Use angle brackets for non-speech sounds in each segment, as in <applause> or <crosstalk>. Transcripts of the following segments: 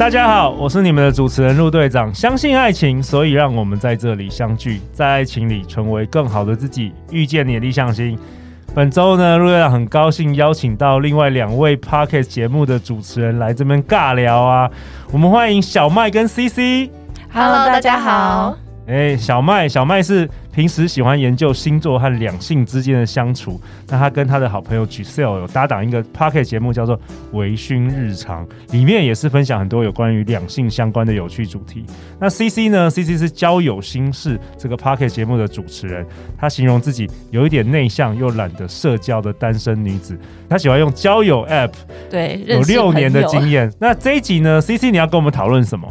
大家好，我是你们的主持人陆队长。相信爱情，所以让我们在这里相聚，在爱情里成为更好的自己，遇见你的理想型。本周呢，陆队长很高兴邀请到另外两位 Pocket 节目的主持人来这边尬聊啊。我们欢迎小麦跟 CC。Hello，大家好。哎、欸，小麦，小麦是。平时喜欢研究星座和两性之间的相处，那他跟他的好朋友 Giselle 有搭档一个 Podcast 节目，叫做《微醺日常》，里面也是分享很多有关于两性相关的有趣主题。那 CC 呢？CC 是交友心事这个 Podcast 节目的主持人，他形容自己有一点内向又懒得社交的单身女子，他喜欢用交友 App，对，有六年的经验。那这一集呢？CC 你要跟我们讨论什么？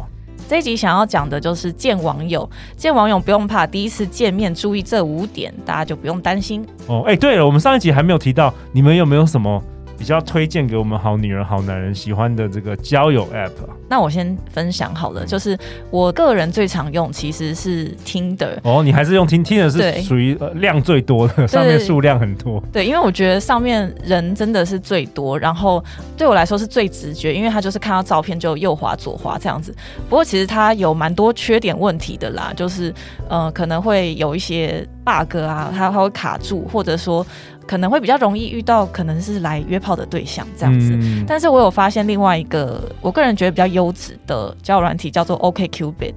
这一集想要讲的就是见网友，见网友不用怕，第一次见面注意这五点，大家就不用担心哦。哎，对了，我们上一集还没有提到，你们有没有什么？比较推荐给我们好女人、好男人喜欢的这个交友 App。那我先分享好了，就是我个人最常用其实是 Tinder。哦，你还是用 Tinder？Tinder 是属于量最多的，上面数量很多。对，因为我觉得上面人真的是最多，然后对我来说是最直觉，因为他就是看到照片就右滑左滑这样子。不过其实它有蛮多缺点问题的啦，就是呃可能会有一些 bug 啊，它它会卡住，或者说。可能会比较容易遇到可能是来约炮的对象这样子，嗯、但是我有发现另外一个我个人觉得比较优质的交友软体叫做 OkCupid，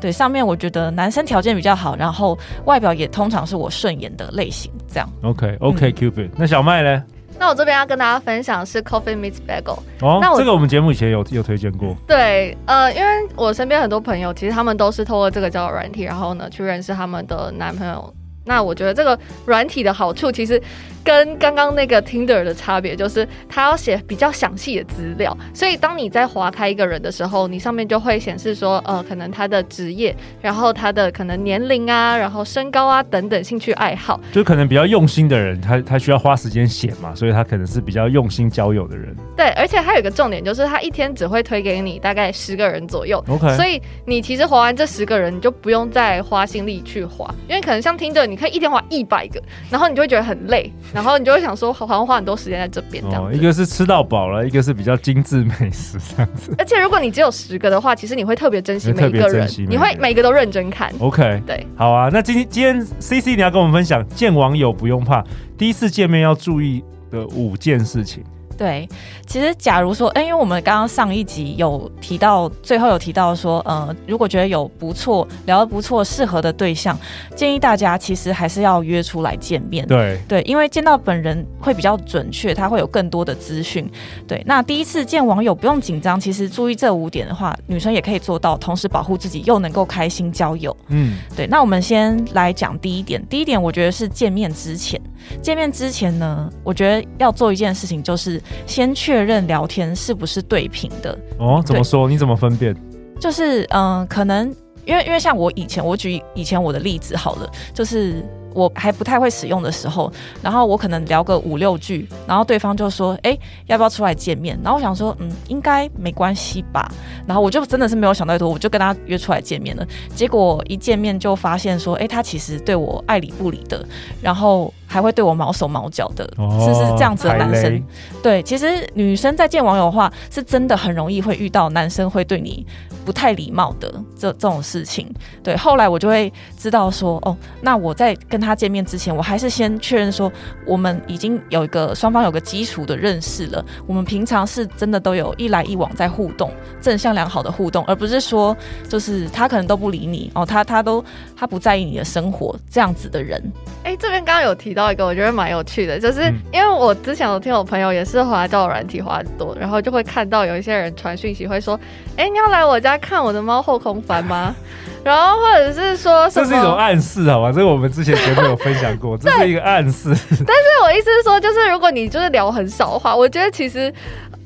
对，上面我觉得男生条件比较好，然后外表也通常是我顺眼的类型，这样。OK OkCupid，、嗯、那小麦呢？那我这边要跟大家分享是 Coffee Meets Bagel。哦，那我这个我们节目以前有有推荐过。对，呃，因为我身边很多朋友其实他们都是透过这个交友软体，然后呢去认识他们的男朋友。那我觉得这个软体的好处其实。跟刚刚那个 Tinder 的差别就是，它要写比较详细的资料，所以当你在划开一个人的时候，你上面就会显示说，呃，可能他的职业，然后他的可能年龄啊，然后身高啊等等兴趣爱好，就可能比较用心的人，他他需要花时间写嘛，所以他可能是比较用心交友的人。对，而且还有一个重点就是，他一天只会推给你大概十个人左右，OK，所以你其实划完这十个人，你就不用再花心力去划，因为可能像 Tinder，你可以一天滑一百个，然后你就会觉得很累。然后你就会想说，好像花很多时间在这边这样、哦。一个是吃到饱了，一个是比较精致美食这样子。而且如果你只有十个的话，其实你会特别珍惜每一个人，你会每个都认真看。OK，对，好啊。那今天今天 CC 你要跟我们分享，见网友不用怕，第一次见面要注意的五件事情。对，其实假如说，哎，因为我们刚刚上一集有提到，最后有提到说，呃，如果觉得有不错、聊得不错、适合的对象，建议大家其实还是要约出来见面。对对，因为见到本人会比较准确，他会有更多的资讯。对，那第一次见网友不用紧张，其实注意这五点的话，女生也可以做到，同时保护自己又能够开心交友。嗯，对。那我们先来讲第一点，第一点我觉得是见面之前，见面之前呢，我觉得要做一件事情就是。先确认聊天是不是对频的哦？怎么说？你怎么分辨？就是嗯、呃，可能因为因为像我以前，我举以前我的例子好了，就是。我还不太会使用的时候，然后我可能聊个五六句，然后对方就说：“哎，要不要出来见面？”然后我想说：“嗯，应该没关系吧。”然后我就真的是没有想太多，我就跟他约出来见面了。结果一见面就发现说：“哎，他其实对我爱理不理的，然后还会对我毛手毛脚的，哦、是是这样子的男生。”对，其实女生在见网友的话，是真的很容易会遇到男生会对你不太礼貌的这这种事情。对，后来我就会知道说：“哦，那我在跟。”他见面之前，我还是先确认说，我们已经有一个双方有个基础的认识了。我们平常是真的都有一来一往在互动，正向良好的互动，而不是说就是他可能都不理你哦，他他都他不在意你的生活这样子的人。哎、欸，这边刚刚有提到一个，我觉得蛮有趣的，就是因为我之前有听我朋友也是滑到软体滑很多，然后就会看到有一些人传讯息会说，哎、欸，你要来我家看我的猫后空翻吗？<laughs> 然后或者是说什么，这是一种暗示，好吧？这个我们之前节目有分享过，这是一个暗示。<laughs> 但是我意思是说，就是如果你就是聊很少的话，我觉得其实，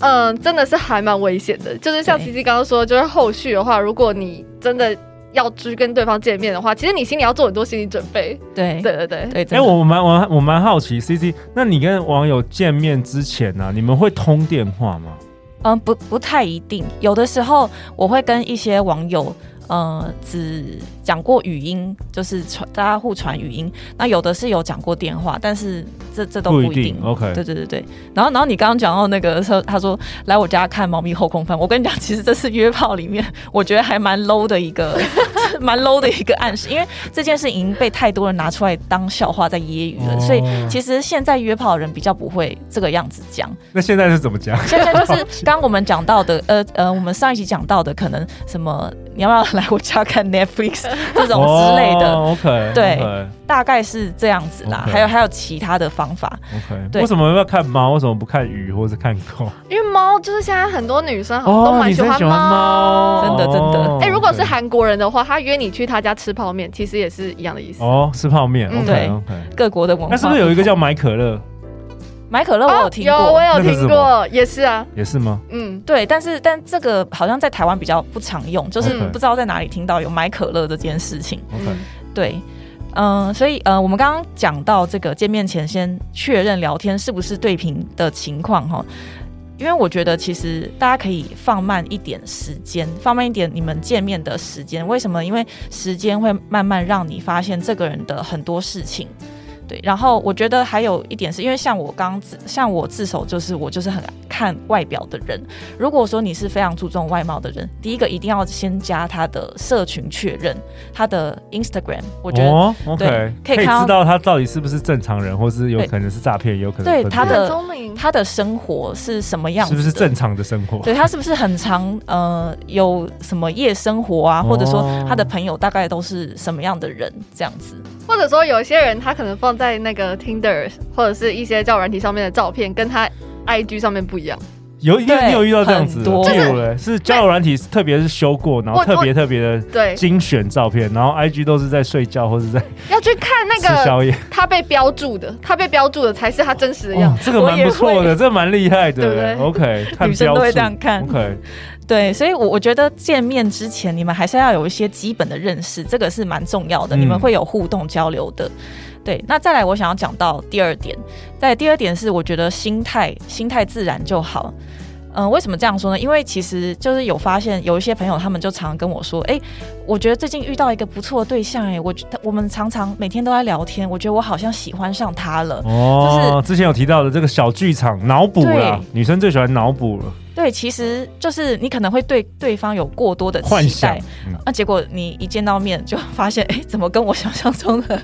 嗯、呃，真的是还蛮危险的。就是像 CC 刚刚说，就是后续的话，如果你真的。要去跟对方见面的话，其实你心里要做很多心理准备。对对对对对。哎、欸，我蛮我我蛮好奇，CC，那你跟网友见面之前呢、啊，你们会通电话吗？嗯，不不太一定，有的时候我会跟一些网友。呃，只讲过语音，就是传大家互传语音。那有的是有讲过电话，但是这这都不一定。一定 OK，对对对对。然后然后你刚刚讲到那个他说来我家看猫咪后空翻。我跟你讲，其实这是约炮里面我觉得还蛮 low 的一个，<laughs> 蛮 low 的一个暗示，因为这件事已经被太多人拿出来当笑话在揶揄了。哦、所以其实现在约炮的人比较不会这个样子讲。那现在是怎么讲？现在就是 <laughs> 刚我们讲到的，呃呃，我们上一集讲到的，可能什么你要不要？来我家看 Netflix <laughs> 这种之类的、oh,，OK，对，okay. 大概是这样子啦。Okay. 还有还有其他的方法，OK。对，为什么要看猫？为什么不看鱼或者看狗？因为猫就是现在很多女生都蛮喜欢猫，真的真的。哎、oh, 欸，如果是韩国人的话，他约你去他家吃泡面，其实也是一样的意思。哦，吃泡面，OK OK。各国的文化，那是不是有一个叫买可乐？买可乐我有听过，我有听过，也是啊，也是吗？嗯，对，但是但这个好像在台湾比较不常用，就是不知道在哪里听到有买可乐这件事情。OK，对，嗯、呃，所以呃，我们刚刚讲到这个见面前先确认聊天是不是对频的情况哈，因为我觉得其实大家可以放慢一点时间，放慢一点你们见面的时间。为什么？因为时间会慢慢让你发现这个人的很多事情。对，然后我觉得还有一点是因为像我刚自像我自首，就是我就是很看外表的人。如果说你是非常注重外貌的人，第一个一定要先加他的社群确认，他的 Instagram。我觉得、哦、OK 可以，可以知道他到底是不是正常人，或是有可能是诈骗，也有可能对他的他的生活是什么样子，是不是正常的生活？对他是不是很常呃有什么夜生活啊，或者说他的朋友大概都是什么样的人这样子？或者说有些人他可能放在那个 Tinder 或者是一些交友软体上面的照片，跟他 IG 上面不一样。有，你有遇到这样子的？多有嘞，是交友软体，特别是修过，然后特别特别的对精选照片，然后 IG 都是在睡觉或者在要去看那个吃宵夜，他被标注的，他被标注的才是他真实的样子。哦、这个蛮不错的，这蛮厉害的，对不对？OK，<laughs> 看女生都会这样看。OK。对，所以，我我觉得见面之前，你们还是要有一些基本的认识，这个是蛮重要的。你们会有互动交流的。嗯、对，那再来，我想要讲到第二点，在第二点是，我觉得心态心态自然就好。嗯、呃，为什么这样说呢？因为其实就是有发现有一些朋友，他们就常跟我说，哎，我觉得最近遇到一个不错的对象，哎，我我们常常每天都在聊天，我觉得我好像喜欢上他了。哦，就是之前有提到的这个小剧场脑补了，女生最喜欢脑补了。对，其实就是你可能会对对方有过多的期待，那、嗯啊、结果你一见到面就发现，哎，怎么跟我想象中的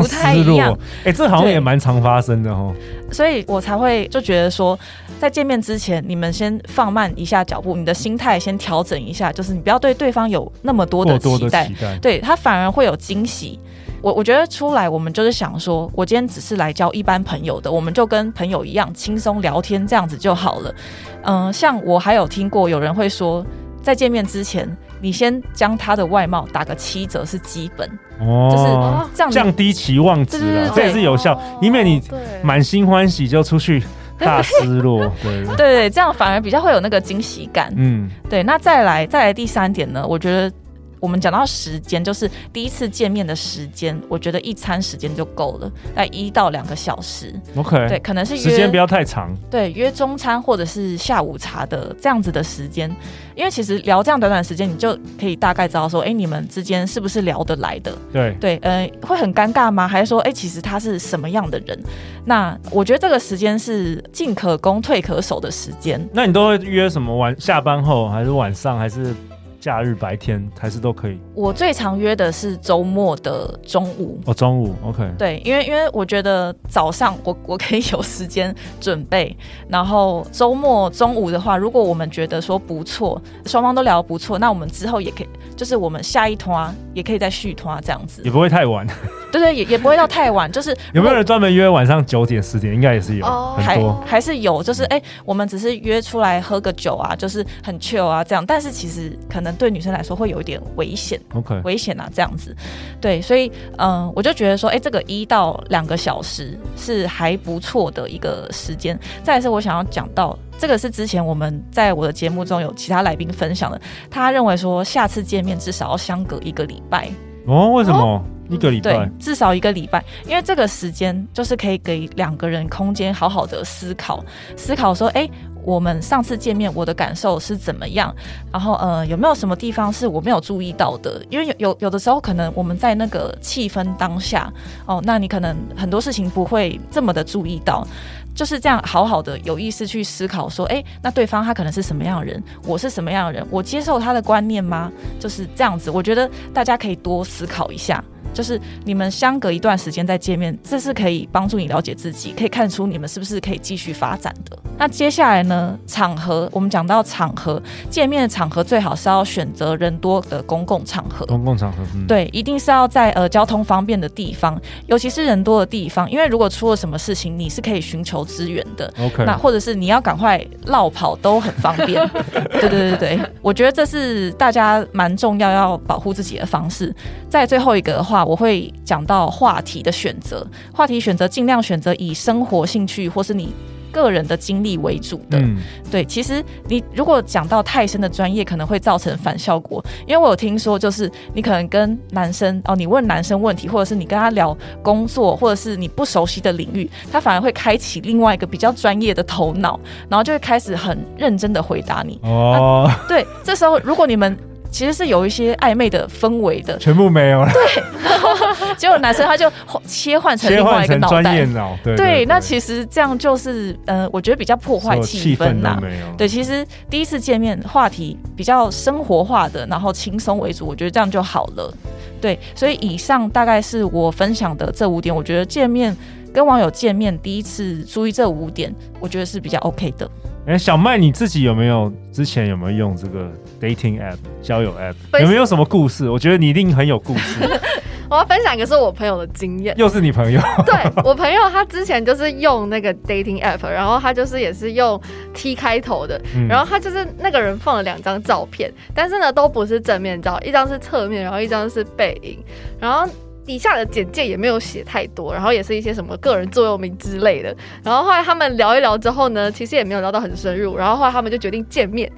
不太一样？哎，这好像也蛮常发生的哦。所以我才会就觉得说，在见面之前，你们先放慢一下脚步，你的心态先调整一下，就是你不要对对方有那么多的期待，多的期待对他反而会有惊喜。我我觉得出来，我们就是想说，我今天只是来交一般朋友的，我们就跟朋友一样轻松聊天，这样子就好了。嗯、呃，像我还有听过有人会说，在见面之前，你先将他的外貌打个七折是基本，哦，就是这样降低期望值了，这也是有效，因为你满心欢喜就出去 <laughs> 大失落，对对对，这样反而比较会有那个惊喜感。嗯，对。那再来再来第三点呢？我觉得。我们讲到时间，就是第一次见面的时间，我觉得一餐时间就够了，在一到两个小时。OK，对，可能是约时间不要太长。对，约中餐或者是下午茶的这样子的时间，因为其实聊这样短短时间，你就可以大概知道说，哎，你们之间是不是聊得来的？对对，呃，会很尴尬吗？还是说，哎，其实他是什么样的人？那我觉得这个时间是进可攻退可守的时间。那你都会约什么晚下班后，还是晚上，还是？假日白天还是都可以。我最常约的是周末的中午。哦，中午，OK。对，因为因为我觉得早上我 <laughs> 我可以有时间准备，然后周末中午的话，如果我们觉得说不错，双方都聊得不错，那我们之后也可以，就是我们下一摊也可以再续摊这样子，也不会太晚。对 <laughs> 对，也也不会到太晚。就是 <laughs> 有没有人专门约晚上九点十点？应该也是有，哦、很多还还是有。就是哎、欸，我们只是约出来喝个酒啊，就是很 chill 啊这样。但是其实可能。能对女生来说会有一点危险，OK，危险啊，这样子。对，所以嗯，我就觉得说，哎，这个一到两个小时是还不错的一个时间。再来是我想要讲到，这个是之前我们在我的节目中有其他来宾分享的，他认为说下次见面至少要相隔一个礼拜。哦，为什么？哦一个礼拜，对，至少一个礼拜，因为这个时间就是可以给两个人空间，好好的思考，思考说，哎，我们上次见面我的感受是怎么样？然后，呃，有没有什么地方是我没有注意到的？因为有有有的时候，可能我们在那个气氛当下，哦，那你可能很多事情不会这么的注意到。就是这样，好好的有意识去思考，说，哎，那对方他可能是什么样的人，我是什么样的人，我接受他的观念吗？就是这样子，我觉得大家可以多思考一下。就是你们相隔一段时间再见面，这是可以帮助你了解自己，可以看出你们是不是可以继续发展的。那接下来呢？场合，我们讲到场合，见面的场合最好是要选择人多的公共场合。公共场合，嗯、对，一定是要在呃交通方便的地方，尤其是人多的地方，因为如果出了什么事情，你是可以寻求支援的。OK，那或者是你要赶快绕跑都很方便。<laughs> 对对对对，我觉得这是大家蛮重要要保护自己的方式。在最后一个的话，我会讲到话题的选择，话题选择尽量选择以生活兴趣或是你。个人的经历为主的，嗯、对，其实你如果讲到太深的专业，可能会造成反效果。因为我有听说，就是你可能跟男生哦，你问男生问题，或者是你跟他聊工作，或者是你不熟悉的领域，他反而会开启另外一个比较专业的头脑，然后就会开始很认真的回答你。哦、啊，对，这时候如果你们。其实是有一些暧昧的氛围的，全部没有了。对，然 <laughs> 后结果男生他就切换成另外一个脑袋。对，对，对，对，那其实这样就是，呃，我觉得比较破坏气氛呐。对，其实第一次见面话题比较生活化的，然后轻松为主，我觉得这样就好了。对，所以以上大概是我分享的这五点，我觉得见面跟网友见面第一次注意这五点，我觉得是比较 OK 的。哎，小麦你自己有没有之前有没有用这个 dating app 交友 app？有没有什么故事？我觉得你一定很有故事。<laughs> 我要分享一个是我朋友的经验，又是你朋友？对，我朋友他之前就是用那个 dating app，然后他就是也是用 T 开头的，嗯、然后他就是那个人放了两张照片，但是呢都不是正面照，一张是侧面，然后一张是背影，然后。底下的简介也没有写太多，然后也是一些什么个人座右铭之类的。然后后来他们聊一聊之后呢，其实也没有聊到很深入。然后后来他们就决定见面。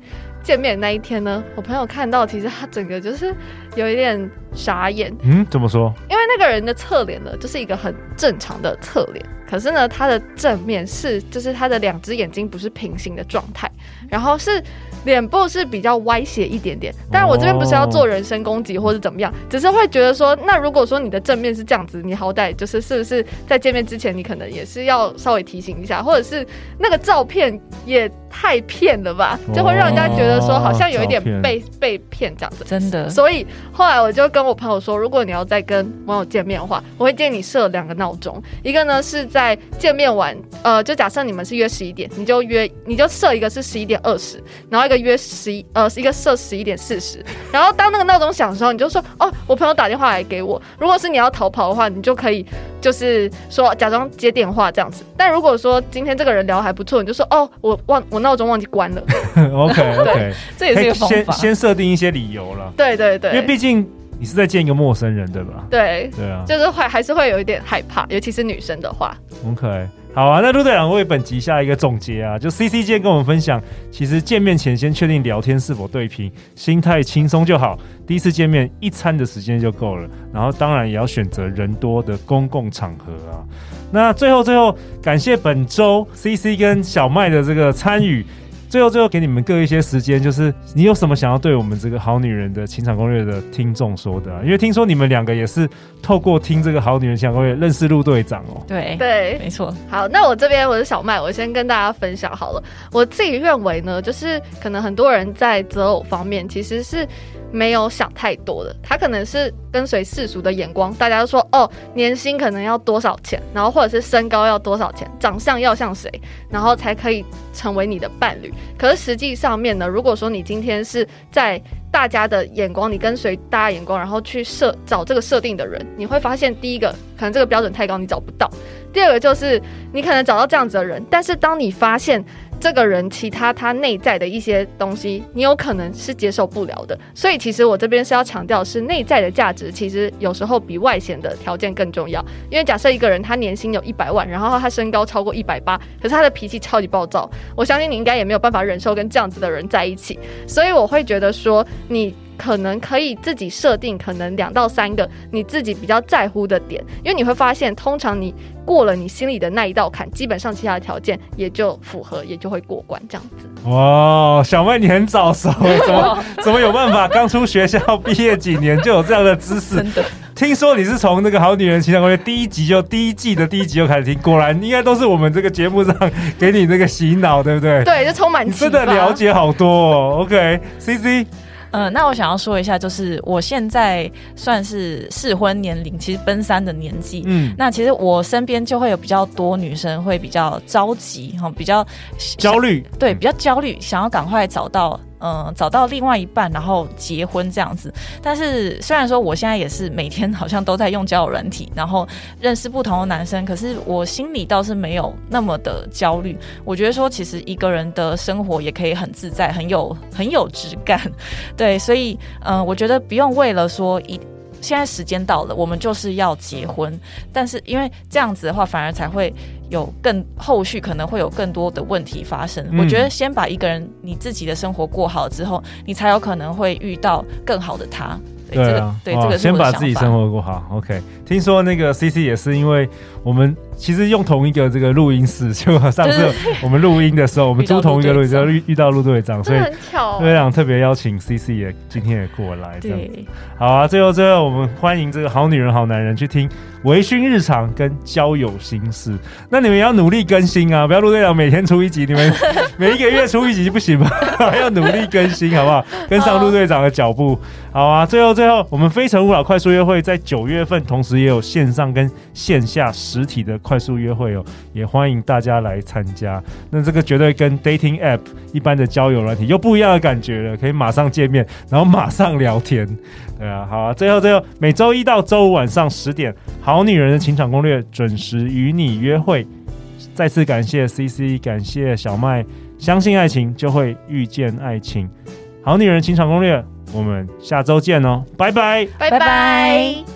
见面那一天呢，我朋友看到，其实他整个就是有一点傻眼。嗯，怎么说？因为那个人的侧脸呢，就是一个很正常的侧脸，可是呢，他的正面是，就是他的两只眼睛不是平行的状态，然后是。脸部是比较歪斜一点点，但是我这边不是要做人身攻击或者怎么样，只是会觉得说，那如果说你的正面是这样子，你好歹就是是不是在见面之前，你可能也是要稍微提醒一下，或者是那个照片也太骗了吧，就会让人家觉得说好像有一点被被骗这样子。真的，所以后来我就跟我朋友说，如果你要再跟网友见面的话，我会建议你设两个闹钟，一个呢是在见面完，呃，就假设你们是约十一点，你就约你就设一个是十一点二十，然后一个。约十一呃，一个设十一点四十，然后当那个闹钟响的时候，你就说哦，我朋友打电话来给我。如果是你要逃跑的话，你就可以就是说假装接电话这样子。但如果说今天这个人聊还不错，你就说哦，我忘我闹钟忘记关了。<laughs> OK OK，<laughs> 这也是一个方法。先先设定一些理由了。对对对，因为毕竟你是在见一个陌生人，对吧？对对啊，就是会还是会有一点害怕，尤其是女生的话。OK。好啊，那陆队长为本集下一个总结啊，就 CC 今天跟我们分享，其实见面前先确定聊天是否对频，心态轻松就好。第一次见面一餐的时间就够了，然后当然也要选择人多的公共场合啊。那最后最后，感谢本周 CC 跟小麦的这个参与。最后，最后给你们各一些时间，就是你有什么想要对我们这个好女人的情场攻略的听众说的啊？因为听说你们两个也是透过听这个好女人情场攻略认识陆队长哦。对对，没错。好，那我这边我是小麦，我先跟大家分享好了。我自己认为呢，就是可能很多人在择偶方面其实是。没有想太多的，他可能是跟随世俗的眼光，大家都说哦，年薪可能要多少钱，然后或者是身高要多少钱，长相要像谁，然后才可以成为你的伴侣。可是实际上面呢，如果说你今天是在大家的眼光，你跟随大家眼光，然后去设找这个设定的人，你会发现，第一个可能这个标准太高，你找不到；第二个就是你可能找到这样子的人，但是当你发现。这个人其他他内在的一些东西，你有可能是接受不了的。所以其实我这边是要强调，是内在的价值，其实有时候比外显的条件更重要。因为假设一个人他年薪有一百万，然后他身高超过一百八，可是他的脾气超级暴躁，我相信你应该也没有办法忍受跟这样子的人在一起。所以我会觉得说你。可能可以自己设定，可能两到三个你自己比较在乎的点，因为你会发现，通常你过了你心里的那一道坎，基本上其他的条件也就符合，也就会过关这样子。哇，小妹你很早熟，怎 <laughs> 么怎么有办法？刚出学校毕业几年就有这样的知识？真的？听说你是从那个《好女人情感攻略》第一集就第一季的第一集就开始听，果然应该都是我们这个节目上给你那个洗脑，对不对？对，就充满。你真的了解好多哦。OK，CC。嗯，那我想要说一下，就是我现在算是适婚年龄，其实奔三的年纪。嗯，那其实我身边就会有比较多女生会比较着急哈，比较焦虑，对，比较焦虑，想要赶快找到。嗯，找到另外一半，然后结婚这样子。但是虽然说我现在也是每天好像都在用交友软体，然后认识不同的男生，可是我心里倒是没有那么的焦虑。我觉得说，其实一个人的生活也可以很自在，很有很有质感。对，所以嗯，我觉得不用为了说一。现在时间到了，我们就是要结婚。但是因为这样子的话，反而才会有更后续可能会有更多的问题发生。嗯、我觉得先把一个人你自己的生活过好之后，你才有可能会遇到更好的他。对，对啊，对，这个对，这个先把自己生活过好。OK，听说那个 CC 也是因为我们其实用同一个这个录音室，就上次我们录音的时候，我们租同一个录音室遇遇到陆队长，所以陆队长特别邀请 CC 也今天也过来这样子。好啊，最后最后我们欢迎这个好女人好男人去听微醺日常跟交友心事。那你们要努力更新啊，不要陆队长每天出一集，你们 <laughs> 每一个月出一集不行吗？<laughs> 要努力更新好不好？跟上陆队长的脚步。好啊，最后最后，我们非诚勿扰快速约会在九月份，同时也有线上跟线下实体的快速约会哦，也欢迎大家来参加。那这个绝对跟 dating app 一般的交友软体又不一样的感觉了，可以马上见面，然后马上聊天。对啊，好啊，最后最后，每周一到周五晚上十点，好女人的情场攻略准时与你约会。再次感谢 CC，感谢小麦，相信爱情就会遇见爱情。好女人情场攻略。我们下周见哦，拜拜，拜拜。